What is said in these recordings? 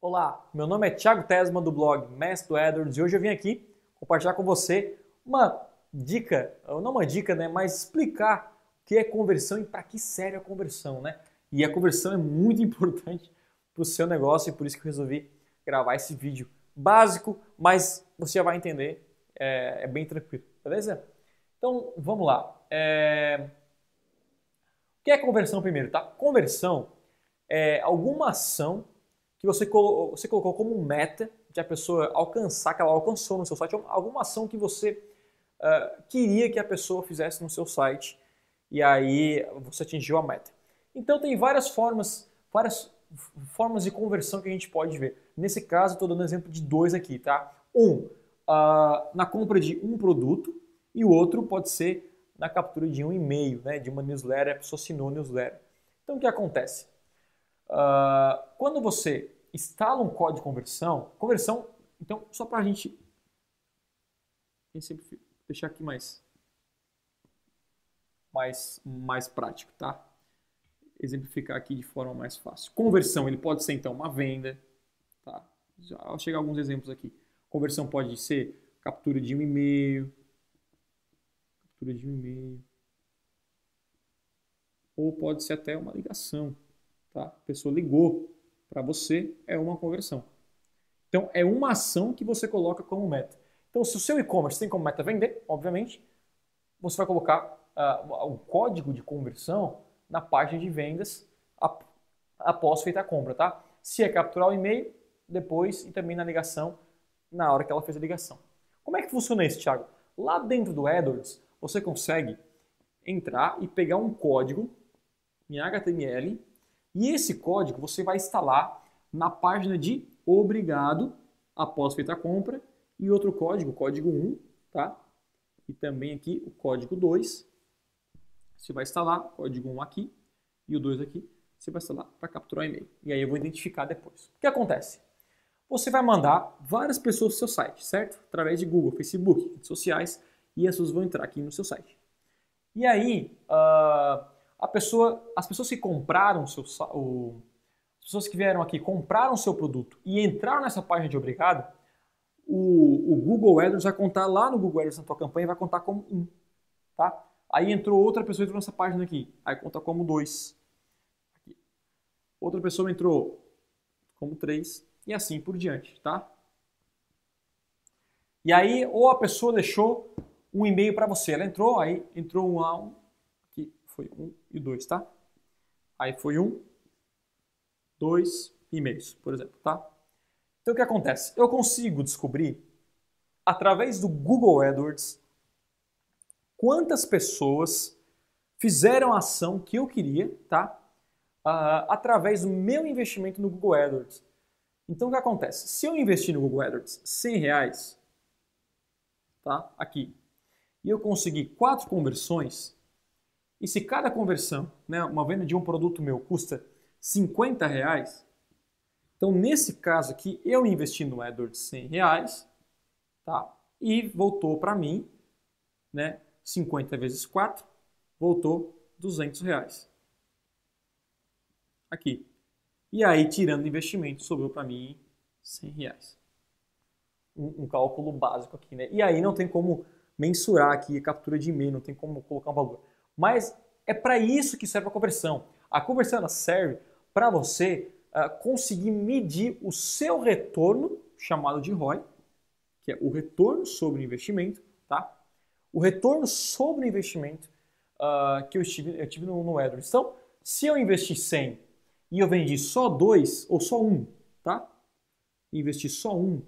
Olá, meu nome é Thiago Tesma do blog Mestre do AdWords e hoje eu vim aqui compartilhar com você uma dica, não uma dica, né, mas explicar o que é conversão e para que serve a conversão, né? E a conversão é muito importante para o seu negócio e por isso que eu resolvi gravar esse vídeo básico, mas você já vai entender, é, é bem tranquilo, beleza? Então vamos lá. É... O que é conversão primeiro, tá? Conversão é alguma ação que você, colo você colocou como meta de a pessoa alcançar, que ela alcançou no seu site, alguma ação que você uh, queria que a pessoa fizesse no seu site e aí você atingiu a meta. Então tem várias formas, várias formas de conversão que a gente pode ver. Nesse caso, estou dando exemplo de dois aqui, tá? Um, uh, na compra de um produto e o outro pode ser na captura de um e-mail, né, de uma newsletter, a pessoa assinou a newsletter. Então o que acontece? Uh, quando você instala um código de conversão, conversão, então só para a gente sempre deixar aqui mais, mais, mais prático, tá? Exemplificar aqui de forma mais fácil. Conversão, ele pode ser então uma venda, tá? Já chegar alguns exemplos aqui. Conversão pode ser captura de um e-mail, captura de um e-mail, ou pode ser até uma ligação. Tá? A pessoa ligou para você, é uma conversão. Então, é uma ação que você coloca como meta. Então, se o seu e-commerce tem como meta vender, obviamente, você vai colocar uh, o código de conversão na página de vendas após feita a compra, tá? Se é capturar o e-mail, depois e também na ligação, na hora que ela fez a ligação. Como é que funciona isso, Thiago? Lá dentro do AdWords, você consegue entrar e pegar um código em HTML e esse código você vai instalar na página de obrigado após feita a compra e outro código, código 1, tá? E também aqui o código 2. Você vai instalar o código 1 aqui e o 2 aqui. Você vai instalar para capturar o e-mail. E aí eu vou identificar depois. O que acontece? Você vai mandar várias pessoas para o seu site, certo? Através de Google, Facebook, redes sociais, e as pessoas vão entrar aqui no seu site. E aí, uh, a pessoa, as pessoas que compraram seu, o, as pessoas que vieram aqui compraram seu produto e entraram nessa página de obrigado, o, o Google AdWords vai contar lá no Google AdWords na tua campanha vai contar como um, tá? Aí entrou outra pessoa entrou nessa página aqui, aí conta como dois. Aqui. Outra pessoa entrou como três e assim por diante, tá? E aí ou a pessoa deixou um e-mail para você, ela entrou, aí entrou um um, foi um e dois, tá? Aí foi um, dois e-mails, por exemplo, tá? Então o que acontece? Eu consigo descobrir, através do Google AdWords, quantas pessoas fizeram a ação que eu queria, tá? Uh, através do meu investimento no Google AdWords. Então o que acontece? Se eu investir no Google AdWords 100 reais, tá? Aqui, e eu conseguir quatro conversões, e se cada conversão, né, uma venda de um produto meu custa 50 reais, então nesse caso aqui eu investi no AdWords 100 reais, tá? E voltou para mim, né, 50 vezes 4, voltou 200 reais. Aqui. E aí, tirando o investimento, sobrou para mim 100 reais. Um, um, cálculo básico aqui, né? E aí não tem como mensurar aqui a captura de e-mail, não tem como colocar um valor. Mas é para isso que serve a conversão. A conversão serve para você uh, conseguir medir o seu retorno, chamado de ROI, que é o retorno sobre o investimento, tá? O retorno sobre o investimento uh, que eu tive, eu tive no, no AdWords. Então, se eu investi 100 e eu vendi só dois ou só um, tá? Investi só um, o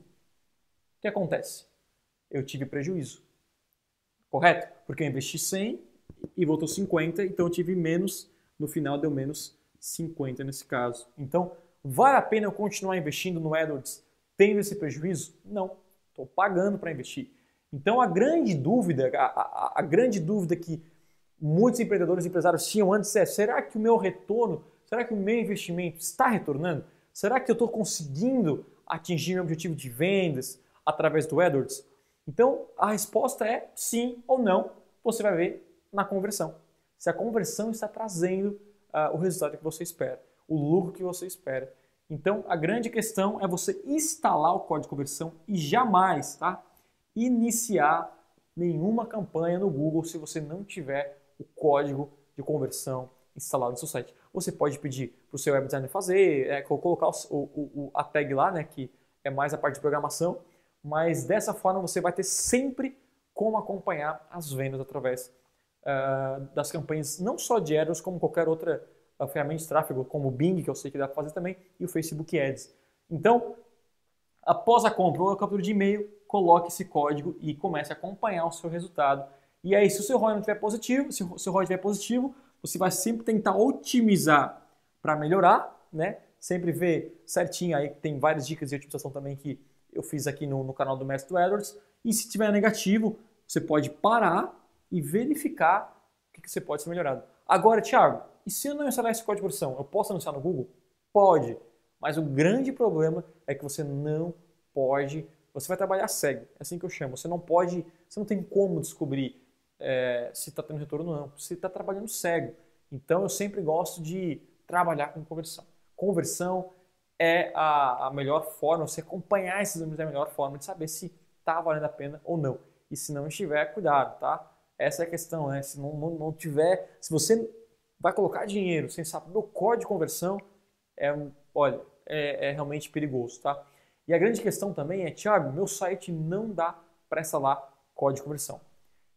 que acontece? Eu tive prejuízo. Correto? Porque eu investi 100 e voltou 50, então eu tive menos, no final deu menos 50 nesse caso. Então, vale a pena eu continuar investindo no AdWords tendo esse prejuízo? Não, estou pagando para investir. Então, a grande dúvida, a, a, a, grande dúvida que muitos empreendedores e empresários tinham antes é: será que o meu retorno, será que o meu investimento está retornando? Será que eu estou conseguindo atingir meu objetivo de vendas através do AdWords? Então, a resposta é sim ou não. Você vai ver na conversão. Se a conversão está trazendo uh, o resultado que você espera, o lucro que você espera. Então, a grande questão é você instalar o código de conversão e jamais, tá? Iniciar nenhuma campanha no Google se você não tiver o código de conversão instalado no seu site. Você pode pedir para o seu web designer fazer, é, colocar o, o, a tag lá, né, que é mais a parte de programação, mas dessa forma você vai ter sempre como acompanhar as vendas através uh, das campanhas, não só de AdWords, como qualquer outra uh, ferramenta de tráfego, como o Bing, que eu sei que dá para fazer também, e o Facebook Ads. Então, após a compra ou a captura de e-mail, coloque esse código e comece a acompanhar o seu resultado. E aí, se o seu ROI não estiver positivo, se o seu ROI estiver positivo, você vai sempre tentar otimizar para melhorar, né? Sempre ver certinho aí, tem várias dicas de otimização também que eu fiz aqui no, no canal do Mestre Edwards. E se tiver negativo, você pode parar e verificar o que, que você pode ser melhorado. Agora, Thiago, e se eu não instalar esse código de versão, eu posso anunciar no Google? Pode, mas o grande problema é que você não pode, você vai trabalhar cego, é assim que eu chamo. Você não pode, você não tem como descobrir é, se está tendo retorno ou não. Você está trabalhando cego. Então eu sempre gosto de trabalhar com conversão. Conversão é a, a melhor forma, você acompanhar esses números é a melhor forma de saber se está valendo a pena ou não. E se não estiver, cuidado, tá? Essa é a questão, né? Se não, não, não tiver, se você vai colocar dinheiro sem saber o código de conversão, é, olha, é, é realmente perigoso, tá? E a grande questão também é, Thiago, meu site não dá para instalar código de conversão.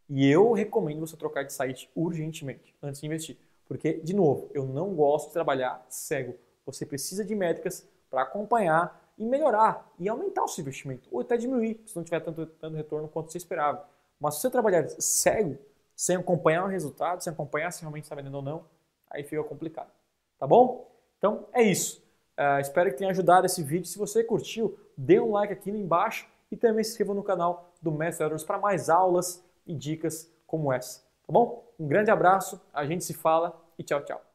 E eu recomendo você trocar de site urgentemente antes de investir. Porque, de novo, eu não gosto de trabalhar cego. Você precisa de métricas para acompanhar e melhorar e aumentar o seu investimento, ou até diminuir, se não tiver tanto, tanto retorno quanto você esperava. Mas se você trabalhar cego, sem acompanhar o resultado, sem acompanhar se realmente está vendendo ou não, aí fica complicado. Tá bom? Então é isso. Uh, espero que tenha ajudado esse vídeo. Se você curtiu, dê um like aqui embaixo e também se inscreva no canal do Mestre para mais aulas e dicas como essa, tá bom? Um grande abraço, a gente se fala e tchau, tchau.